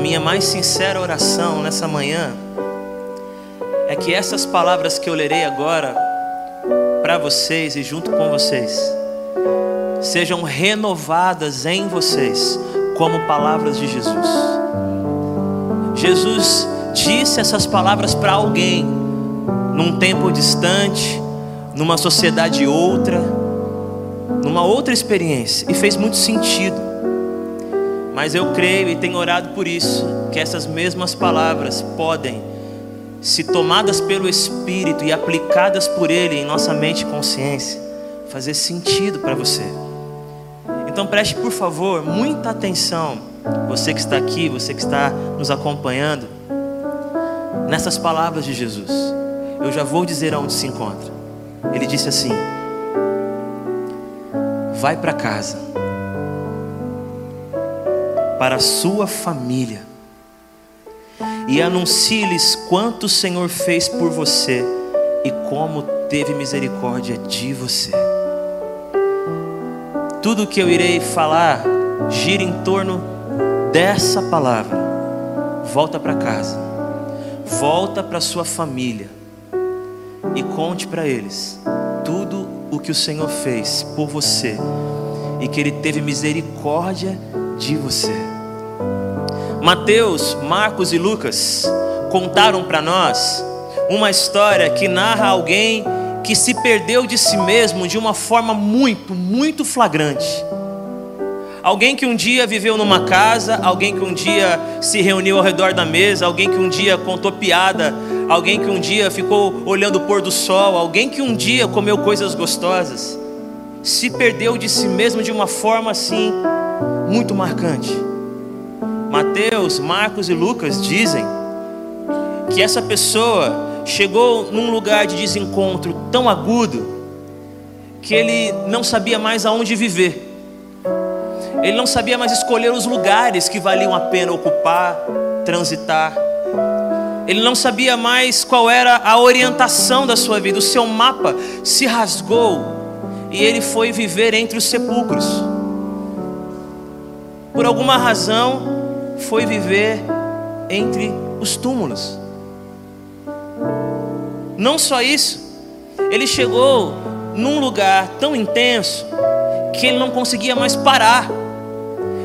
minha mais sincera oração nessa manhã é que essas palavras que eu lerei agora para vocês e junto com vocês sejam renovadas em vocês como palavras de Jesus. Jesus disse essas palavras para alguém num tempo distante, numa sociedade outra, numa outra experiência e fez muito sentido. Mas eu creio e tenho orado por isso, que essas mesmas palavras podem, se tomadas pelo Espírito e aplicadas por Ele em nossa mente e consciência, fazer sentido para você. Então preste, por favor, muita atenção, você que está aqui, você que está nos acompanhando, nessas palavras de Jesus. Eu já vou dizer aonde se encontra. Ele disse assim: Vai para casa para a sua família e anuncie-lhes quanto o Senhor fez por você e como teve misericórdia de você. Tudo o que eu irei falar gira em torno dessa palavra. Volta para casa, volta para sua família e conte para eles tudo o que o Senhor fez por você e que Ele teve misericórdia de você. Mateus, Marcos e Lucas contaram para nós uma história que narra alguém que se perdeu de si mesmo de uma forma muito, muito flagrante. Alguém que um dia viveu numa casa, alguém que um dia se reuniu ao redor da mesa, alguém que um dia contou piada, alguém que um dia ficou olhando o pôr do sol, alguém que um dia comeu coisas gostosas, se perdeu de si mesmo de uma forma assim muito marcante. Mateus, Marcos e Lucas dizem que essa pessoa chegou num lugar de desencontro tão agudo que ele não sabia mais aonde viver. Ele não sabia mais escolher os lugares que valiam a pena ocupar, transitar. Ele não sabia mais qual era a orientação da sua vida. O seu mapa se rasgou e ele foi viver entre os sepulcros por alguma razão, foi viver entre os túmulos. Não só isso, ele chegou num lugar tão intenso que ele não conseguia mais parar.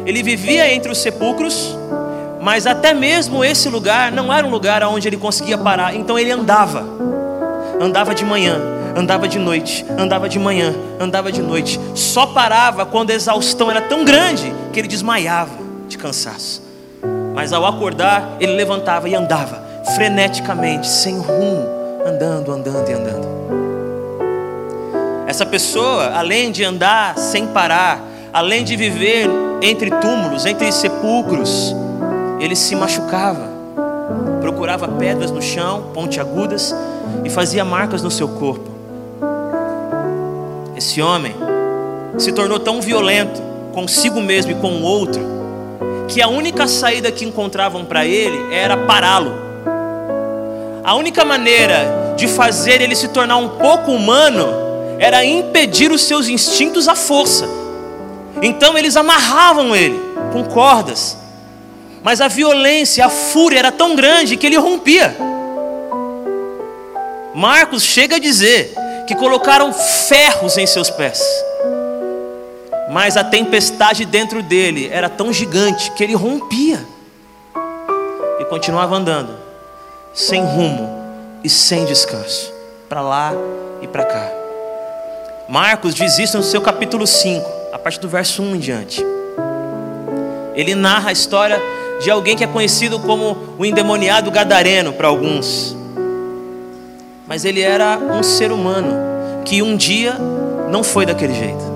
Ele vivia entre os sepulcros, mas até mesmo esse lugar não era um lugar onde ele conseguia parar, então ele andava. Andava de manhã, andava de noite, andava de manhã, andava de noite. Só parava quando a exaustão era tão grande que ele desmaiava de cansaço. Mas ao acordar, ele levantava e andava freneticamente, sem rumo, andando, andando e andando. Essa pessoa, além de andar sem parar, além de viver entre túmulos, entre sepulcros, ele se machucava, procurava pedras no chão, pontiagudas, e fazia marcas no seu corpo. Esse homem se tornou tão violento consigo mesmo e com o outro, que a única saída que encontravam para ele era pará-lo. A única maneira de fazer ele se tornar um pouco humano era impedir os seus instintos à força. Então eles amarravam ele com cordas, mas a violência, a fúria era tão grande que ele rompia. Marcos chega a dizer que colocaram ferros em seus pés. Mas a tempestade dentro dele era tão gigante que ele rompia e continuava andando, sem rumo e sem descanso, para lá e para cá. Marcos diz isso no seu capítulo 5, a partir do verso 1 em diante. Ele narra a história de alguém que é conhecido como o endemoniado gadareno para alguns mas ele era um ser humano que um dia não foi daquele jeito.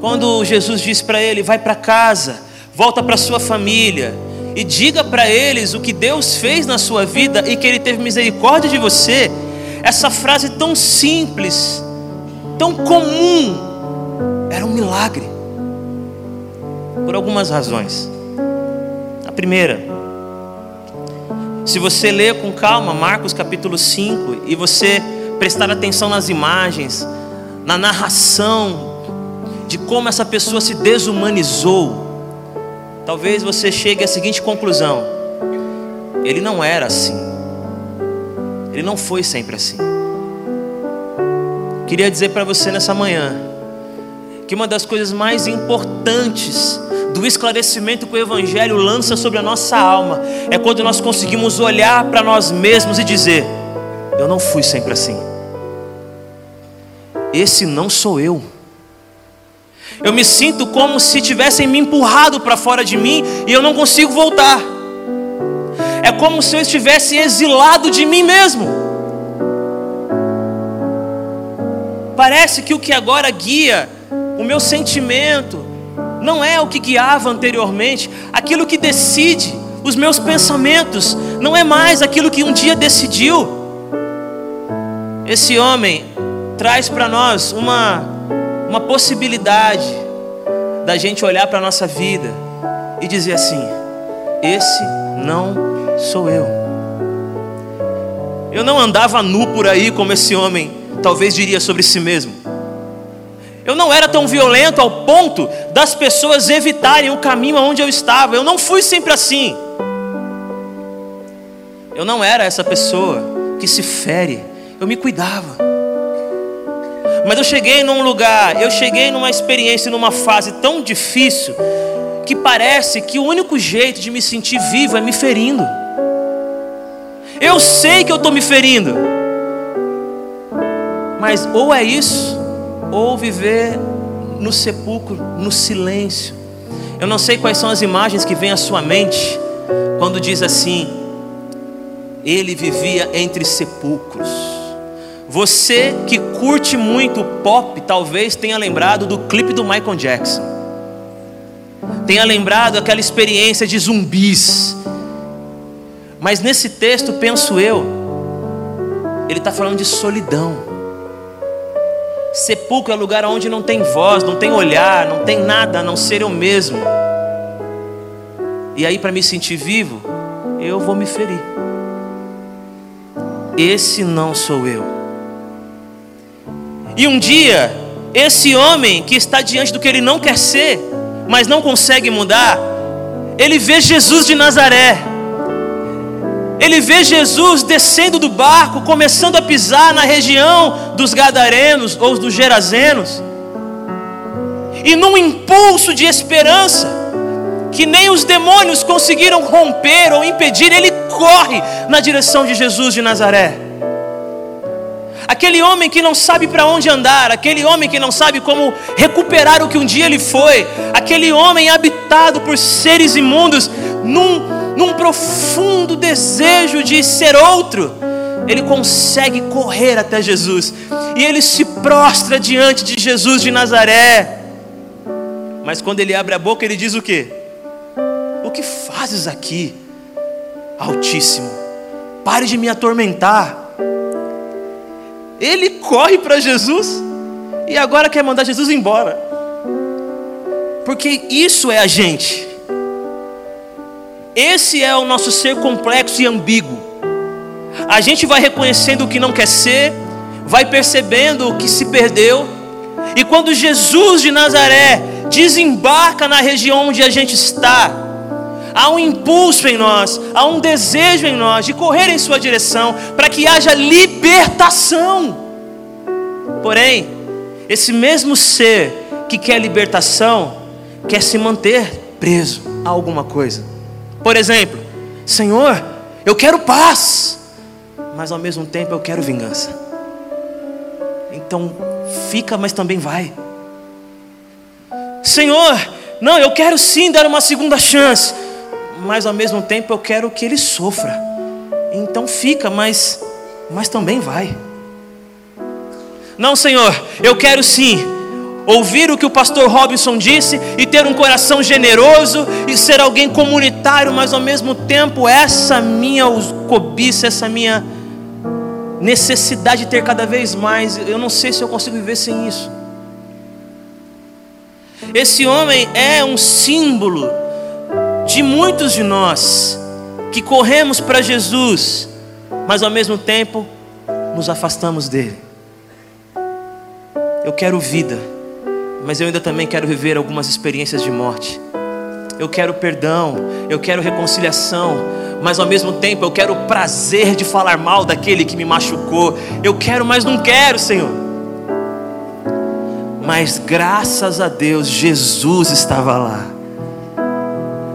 Quando Jesus disse para ele: vai para casa, volta para sua família e diga para eles o que Deus fez na sua vida e que Ele teve misericórdia de você, essa frase tão simples, tão comum, era um milagre, por algumas razões. A primeira, se você ler com calma Marcos capítulo 5 e você prestar atenção nas imagens, na narração de como essa pessoa se desumanizou, talvez você chegue à seguinte conclusão: ele não era assim, ele não foi sempre assim. Queria dizer para você nessa manhã que uma das coisas mais importantes do esclarecimento que o Evangelho lança sobre a nossa alma é quando nós conseguimos olhar para nós mesmos e dizer: Eu não fui sempre assim. Esse não sou eu. Eu me sinto como se tivessem me empurrado para fora de mim e eu não consigo voltar. É como se eu estivesse exilado de mim mesmo. Parece que o que agora guia o meu sentimento não é o que guiava anteriormente, aquilo que decide os meus pensamentos não é mais aquilo que um dia decidiu. Esse homem traz para nós uma, uma possibilidade da gente olhar para a nossa vida e dizer assim: esse não sou eu. Eu não andava nu por aí como esse homem talvez diria sobre si mesmo. Eu não era tão violento ao ponto das pessoas evitarem o caminho aonde eu estava. Eu não fui sempre assim. Eu não era essa pessoa que se fere. Eu me cuidava. Mas eu cheguei num lugar, eu cheguei numa experiência, numa fase tão difícil, que parece que o único jeito de me sentir vivo é me ferindo. Eu sei que eu estou me ferindo, mas ou é isso, ou viver no sepulcro, no silêncio. Eu não sei quais são as imagens que vêm à sua mente quando diz assim: ele vivia entre sepulcros. Você que curte muito pop, talvez tenha lembrado do clipe do Michael Jackson. Tenha lembrado aquela experiência de zumbis. Mas nesse texto, penso eu, ele está falando de solidão. Sepulcro é lugar onde não tem voz, não tem olhar, não tem nada a não ser eu mesmo. E aí, para me sentir vivo, eu vou me ferir. Esse não sou eu. E um dia, esse homem que está diante do que ele não quer ser, mas não consegue mudar, ele vê Jesus de Nazaré ele vê Jesus descendo do barco, começando a pisar na região dos Gadarenos ou dos Gerazenos, e num impulso de esperança, que nem os demônios conseguiram romper ou impedir, ele corre na direção de Jesus de Nazaré. Aquele homem que não sabe para onde andar, aquele homem que não sabe como recuperar o que um dia ele foi, aquele homem habitado por seres imundos, num num profundo desejo de ser outro, ele consegue correr até Jesus e ele se prostra diante de Jesus de Nazaré. Mas quando ele abre a boca, ele diz o que? O que fazes aqui, Altíssimo? Pare de me atormentar. Ele corre para Jesus e agora quer mandar Jesus embora, porque isso é a gente. Esse é o nosso ser complexo e ambíguo. A gente vai reconhecendo o que não quer ser, vai percebendo o que se perdeu, e quando Jesus de Nazaré desembarca na região onde a gente está, há um impulso em nós, há um desejo em nós de correr em Sua direção, para que haja libertação. Porém, esse mesmo ser que quer libertação, quer se manter preso a alguma coisa. Por exemplo, Senhor, eu quero paz, mas ao mesmo tempo eu quero vingança. Então, fica, mas também vai. Senhor, não, eu quero sim dar uma segunda chance, mas ao mesmo tempo eu quero que ele sofra. Então fica, mas mas também vai. Não, Senhor, eu quero sim ouvir o que o pastor Robinson disse e ter um coração generoso e ser alguém comunitário, mas ao mesmo tempo essa minha cobiça, essa minha necessidade de ter cada vez mais, eu não sei se eu consigo viver sem isso. Esse homem é um símbolo de muitos de nós que corremos para Jesus, mas ao mesmo tempo nos afastamos dele. Eu quero vida mas eu ainda também quero viver algumas experiências de morte. eu quero perdão, eu quero reconciliação, mas ao mesmo tempo eu quero o prazer de falar mal daquele que me machucou. Eu quero, mas não quero, Senhor. Mas graças a Deus, Jesus estava lá.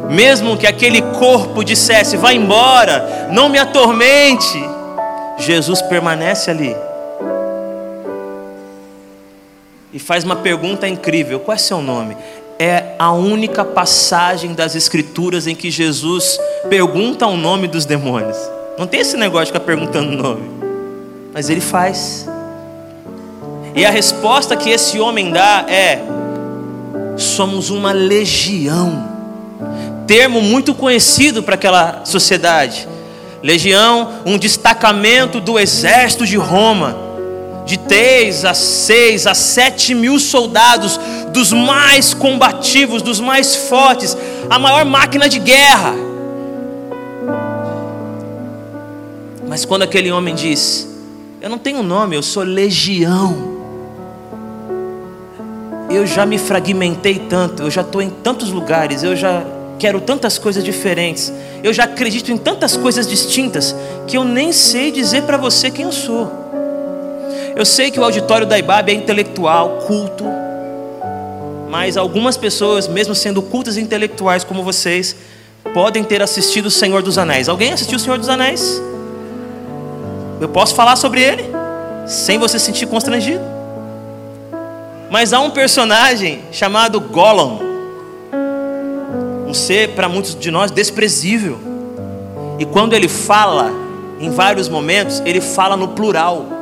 Mesmo que aquele corpo dissesse: Vai embora, não me atormente, Jesus permanece ali. E faz uma pergunta incrível: Qual é seu nome? é a única passagem das Escrituras em que Jesus pergunta o nome dos demônios. Não tem esse negócio de ficar perguntando o nome, mas ele faz. E a resposta que esse homem dá é: somos uma legião, termo muito conhecido para aquela sociedade. Legião, um destacamento do exército de Roma de 3 a 6 a 7 mil soldados, dos mais combativos, dos mais fortes, a maior máquina de guerra. Mas quando aquele homem diz: Eu não tenho nome, eu sou legião. Eu já me fragmentei tanto, eu já estou em tantos lugares, eu já quero tantas coisas diferentes, eu já acredito em tantas coisas distintas, que eu nem sei dizer para você quem eu sou. Eu sei que o auditório da IBAB é intelectual, culto, mas algumas pessoas, mesmo sendo cultas e intelectuais como vocês, podem ter assistido o Senhor dos Anéis. Alguém assistiu o Senhor dos Anéis? Eu posso falar sobre ele sem você se sentir constrangido. Mas há um personagem chamado Gollum, um ser para muitos de nós desprezível. E quando ele fala, em vários momentos, ele fala no plural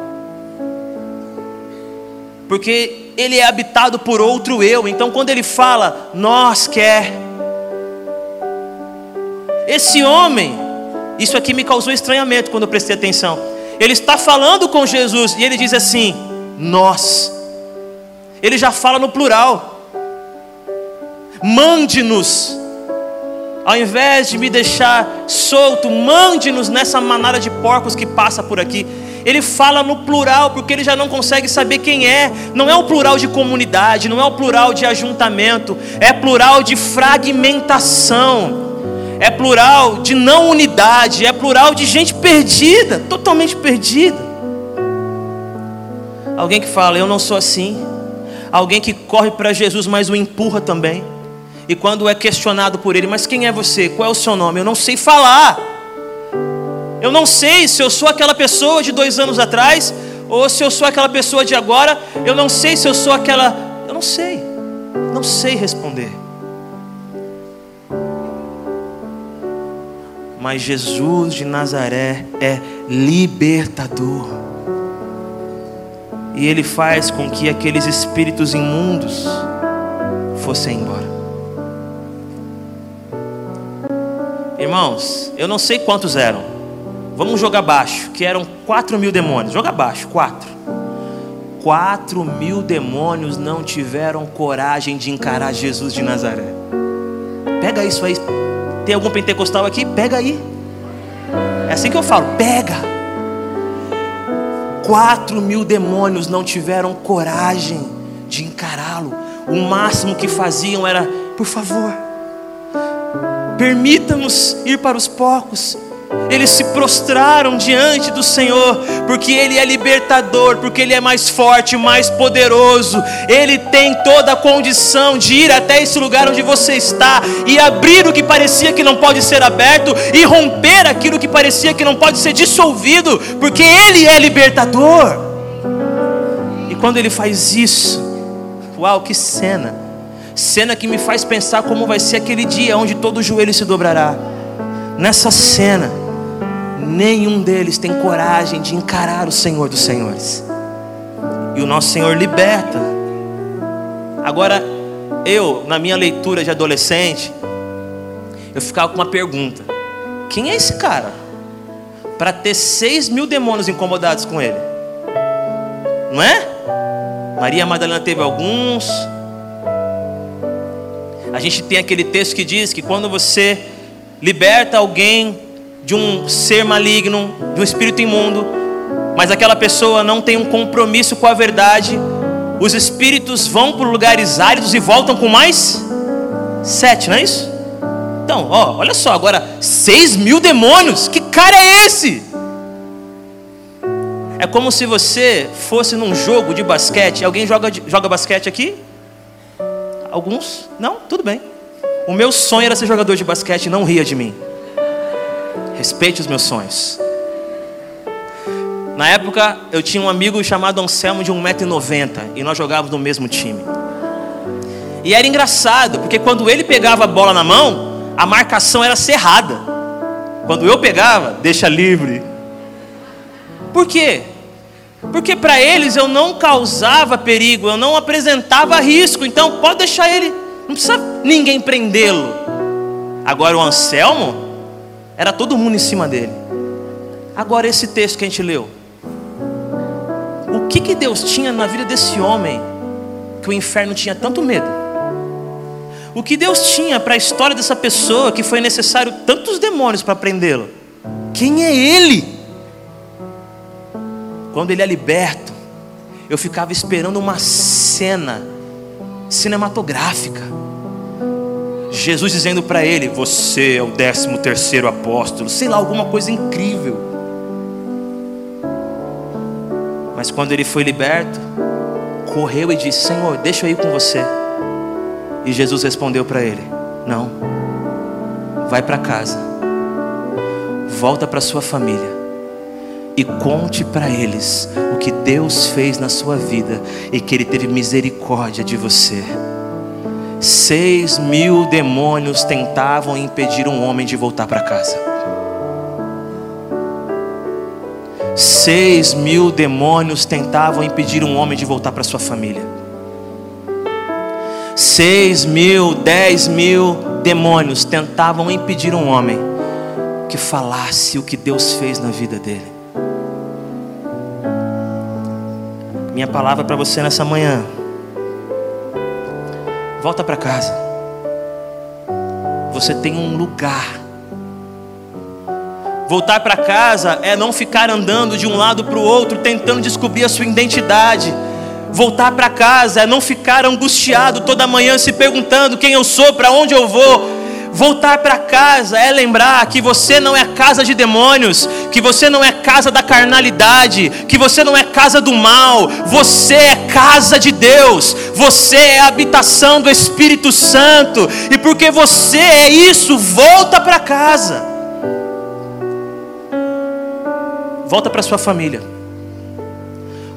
porque ele é habitado por outro eu. Então, quando ele fala, nós quer. Esse homem, isso aqui me causou estranhamento quando eu prestei atenção. Ele está falando com Jesus e ele diz assim: nós. Ele já fala no plural. Mande-nos. Ao invés de me deixar solto, mande-nos nessa manada de porcos que passa por aqui. Ele fala no plural, porque ele já não consegue saber quem é. Não é o plural de comunidade, não é o plural de ajuntamento, é plural de fragmentação, é plural de não unidade, é plural de gente perdida, totalmente perdida. Alguém que fala, eu não sou assim. Alguém que corre para Jesus, mas o empurra também. E quando é questionado por ele, mas quem é você? Qual é o seu nome? Eu não sei falar. Eu não sei se eu sou aquela pessoa de dois anos atrás, ou se eu sou aquela pessoa de agora. Eu não sei se eu sou aquela. Eu não sei. Não sei responder. Mas Jesus de Nazaré é libertador. E ele faz com que aqueles espíritos imundos fossem embora. Irmãos, eu não sei quantos eram. Vamos jogar baixo, que eram 4 mil demônios. Joga baixo, 4. 4 mil demônios não tiveram coragem de encarar Jesus de Nazaré. Pega isso aí. Tem algum pentecostal aqui? Pega aí. É assim que eu falo, pega. 4 mil demônios não tiveram coragem de encará-lo. O máximo que faziam era, por favor, permita-nos ir para os porcos eles se prostraram diante do Senhor, porque Ele é libertador, porque Ele é mais forte, mais poderoso. Ele tem toda a condição de ir até esse lugar onde você está e abrir o que parecia que não pode ser aberto e romper aquilo que parecia que não pode ser dissolvido, porque Ele é libertador. E quando Ele faz isso, uau, que cena! Cena que me faz pensar como vai ser aquele dia onde todo joelho se dobrará. Nessa cena, nenhum deles tem coragem de encarar o Senhor dos Senhores. E o nosso Senhor liberta. Agora, eu, na minha leitura de adolescente, eu ficava com uma pergunta: quem é esse cara? Para ter seis mil demônios incomodados com ele, não é? Maria Madalena teve alguns. A gente tem aquele texto que diz que quando você liberta alguém de um ser maligno, de um espírito imundo, mas aquela pessoa não tem um compromisso com a verdade, os espíritos vão para lugares áridos e voltam com mais sete, não é isso? Então, ó, olha só, agora 6 mil demônios, que cara é esse? É como se você fosse num jogo de basquete. Alguém joga, joga basquete aqui? Alguns? Não? Tudo bem. O meu sonho era ser jogador de basquete, não ria de mim. Respeite os meus sonhos. Na época, eu tinha um amigo chamado Anselmo de 1,90m e nós jogávamos no mesmo time. E era engraçado, porque quando ele pegava a bola na mão, a marcação era cerrada. Quando eu pegava, deixa livre. Por quê? Porque para eles eu não causava perigo, eu não apresentava risco, então pode deixar ele, não precisa ninguém prendê-lo. Agora o Anselmo, era todo mundo em cima dele. Agora esse texto que a gente leu, o que, que Deus tinha na vida desse homem que o inferno tinha tanto medo? O que Deus tinha para a história dessa pessoa que foi necessário tantos demônios para prendê-lo? Quem é ele? Quando ele é liberto, eu ficava esperando uma cena cinematográfica. Jesus dizendo para ele: Você é o décimo terceiro apóstolo, sei lá, alguma coisa incrível. Mas quando ele foi liberto, correu e disse: Senhor, deixa eu ir com você. E Jesus respondeu para ele: Não, vai para casa, volta para sua família e conte para eles o que Deus fez na sua vida e que Ele teve misericórdia de você. Seis mil demônios tentavam impedir um homem de voltar para casa. Seis mil demônios tentavam impedir um homem de voltar para sua família. Seis mil, dez mil demônios tentavam impedir um homem que falasse o que Deus fez na vida dele. Minha palavra para você nessa manhã. Volta para casa. Você tem um lugar Voltar para casa é não ficar andando de um lado para o outro tentando descobrir a sua identidade. Voltar para casa é não ficar angustiado toda manhã se perguntando quem eu sou, para onde eu vou. Voltar para casa é lembrar que você não é casa de demônios, que você não é casa da carnalidade, que você não é casa do mal, você é casa de Deus, você é a habitação do Espírito Santo, e porque você é isso, volta para casa. Volta para sua família.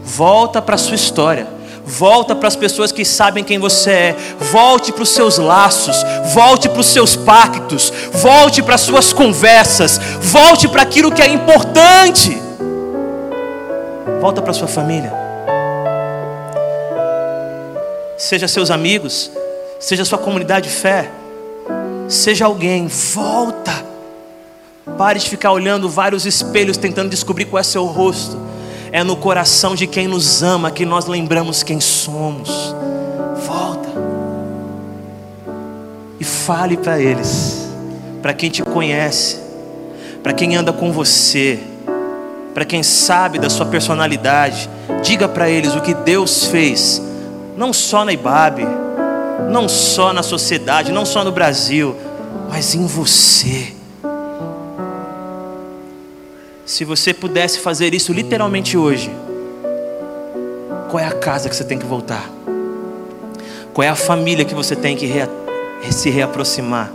Volta para sua história. Volta para as pessoas que sabem quem você é. Volte para os seus laços. Volte para os seus pactos. Volte para as suas conversas. Volte para aquilo que é importante. Volta para sua família. Seja seus amigos. Seja sua comunidade de fé. Seja alguém. Volta Pare de ficar olhando vários espelhos tentando descobrir qual é seu rosto. É no coração de quem nos ama que nós lembramos quem somos. Volta. E fale para eles, para quem te conhece, para quem anda com você, para quem sabe da sua personalidade. Diga para eles o que Deus fez, não só na Ibabe, não só na sociedade, não só no Brasil, mas em você. Se você pudesse fazer isso literalmente hoje, qual é a casa que você tem que voltar? Qual é a família que você tem que se reaproximar?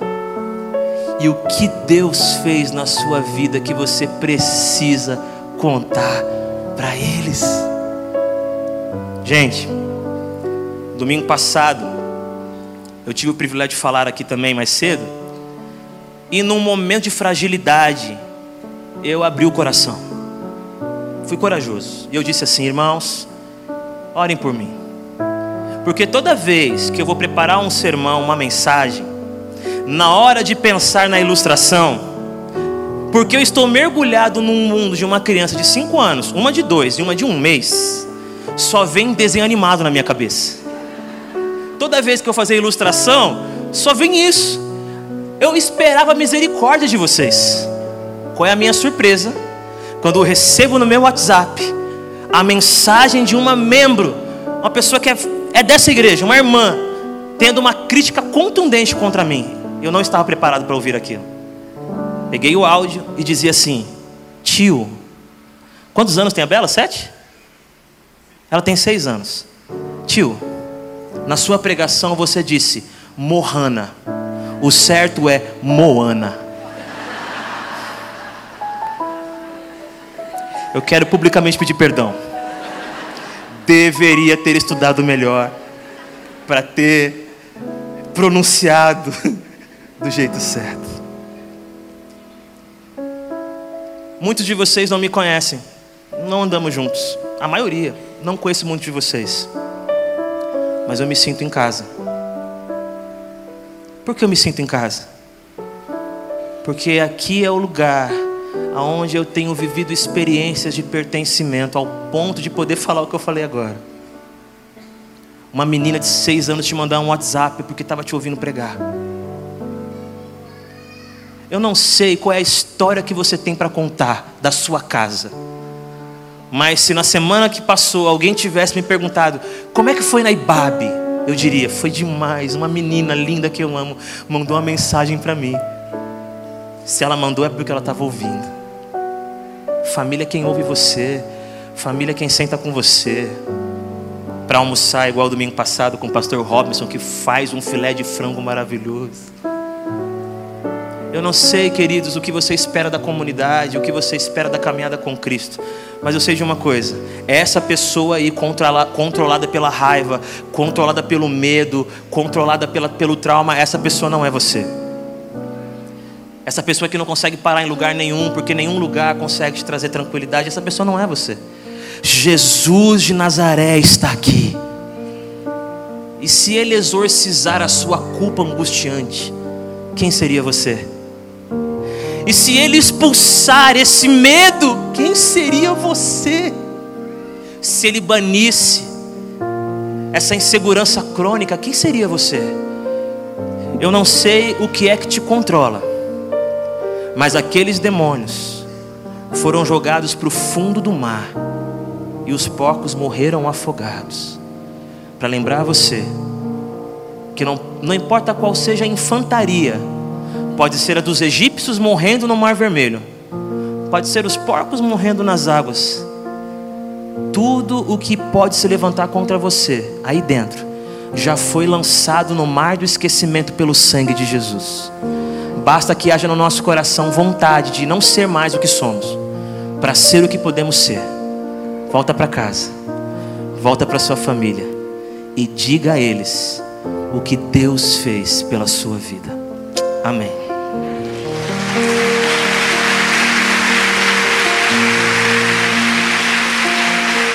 E o que Deus fez na sua vida que você precisa contar para eles? Gente, domingo passado, eu tive o privilégio de falar aqui também mais cedo, e num momento de fragilidade, eu abri o coração. Fui corajoso. E eu disse assim, irmãos, orem por mim. Porque toda vez que eu vou preparar um sermão, uma mensagem, na hora de pensar na ilustração, porque eu estou mergulhado num mundo de uma criança de 5 anos, uma de dois e uma de um mês, só vem desenho animado na minha cabeça. Toda vez que eu fazer ilustração, só vem isso. Eu esperava a misericórdia de vocês. Qual é a minha surpresa quando eu recebo no meu WhatsApp a mensagem de uma membro, uma pessoa que é, é dessa igreja, uma irmã, tendo uma crítica contundente contra mim. Eu não estava preparado para ouvir aquilo. Peguei o áudio e dizia assim: Tio, quantos anos tem a Bela? Sete? Ela tem seis anos. Tio, na sua pregação você disse Mohana. O certo é Moana. Eu quero publicamente pedir perdão. Deveria ter estudado melhor para ter pronunciado do jeito certo. Muitos de vocês não me conhecem, não andamos juntos. A maioria, não conheço muito de vocês. Mas eu me sinto em casa. Por que eu me sinto em casa? Porque aqui é o lugar onde eu tenho vivido experiências de pertencimento ao ponto de poder falar o que eu falei agora. Uma menina de seis anos te mandar um WhatsApp porque estava te ouvindo pregar. Eu não sei qual é a história que você tem para contar da sua casa. Mas se na semana que passou alguém tivesse me perguntado como é que foi na Ibabe, eu diria: foi demais. Uma menina linda que eu amo mandou uma mensagem para mim. Se ela mandou é porque ela estava ouvindo. Família é quem ouve você. Família é quem senta com você. Para almoçar, igual domingo passado com o pastor Robinson, que faz um filé de frango maravilhoso. Eu não sei, queridos, o que você espera da comunidade, o que você espera da caminhada com Cristo. Mas eu sei de uma coisa: essa pessoa aí controlada pela raiva, controlada pelo medo, controlada pela, pelo trauma, essa pessoa não é você. Essa pessoa que não consegue parar em lugar nenhum, porque nenhum lugar consegue te trazer tranquilidade, essa pessoa não é você. Jesus de Nazaré está aqui. E se ele exorcizar a sua culpa angustiante, quem seria você? E se ele expulsar esse medo, quem seria você? Se ele banisse essa insegurança crônica, quem seria você? Eu não sei o que é que te controla, mas aqueles demônios foram jogados para o fundo do mar e os porcos morreram afogados. Para lembrar você que não, não importa qual seja a infantaria Pode ser a dos egípcios morrendo no Mar Vermelho. Pode ser os porcos morrendo nas águas. Tudo o que pode se levantar contra você aí dentro já foi lançado no mar do esquecimento pelo sangue de Jesus. Basta que haja no nosso coração vontade de não ser mais o que somos, para ser o que podemos ser. Volta para casa, volta para sua família e diga a eles o que Deus fez pela sua vida. Amém.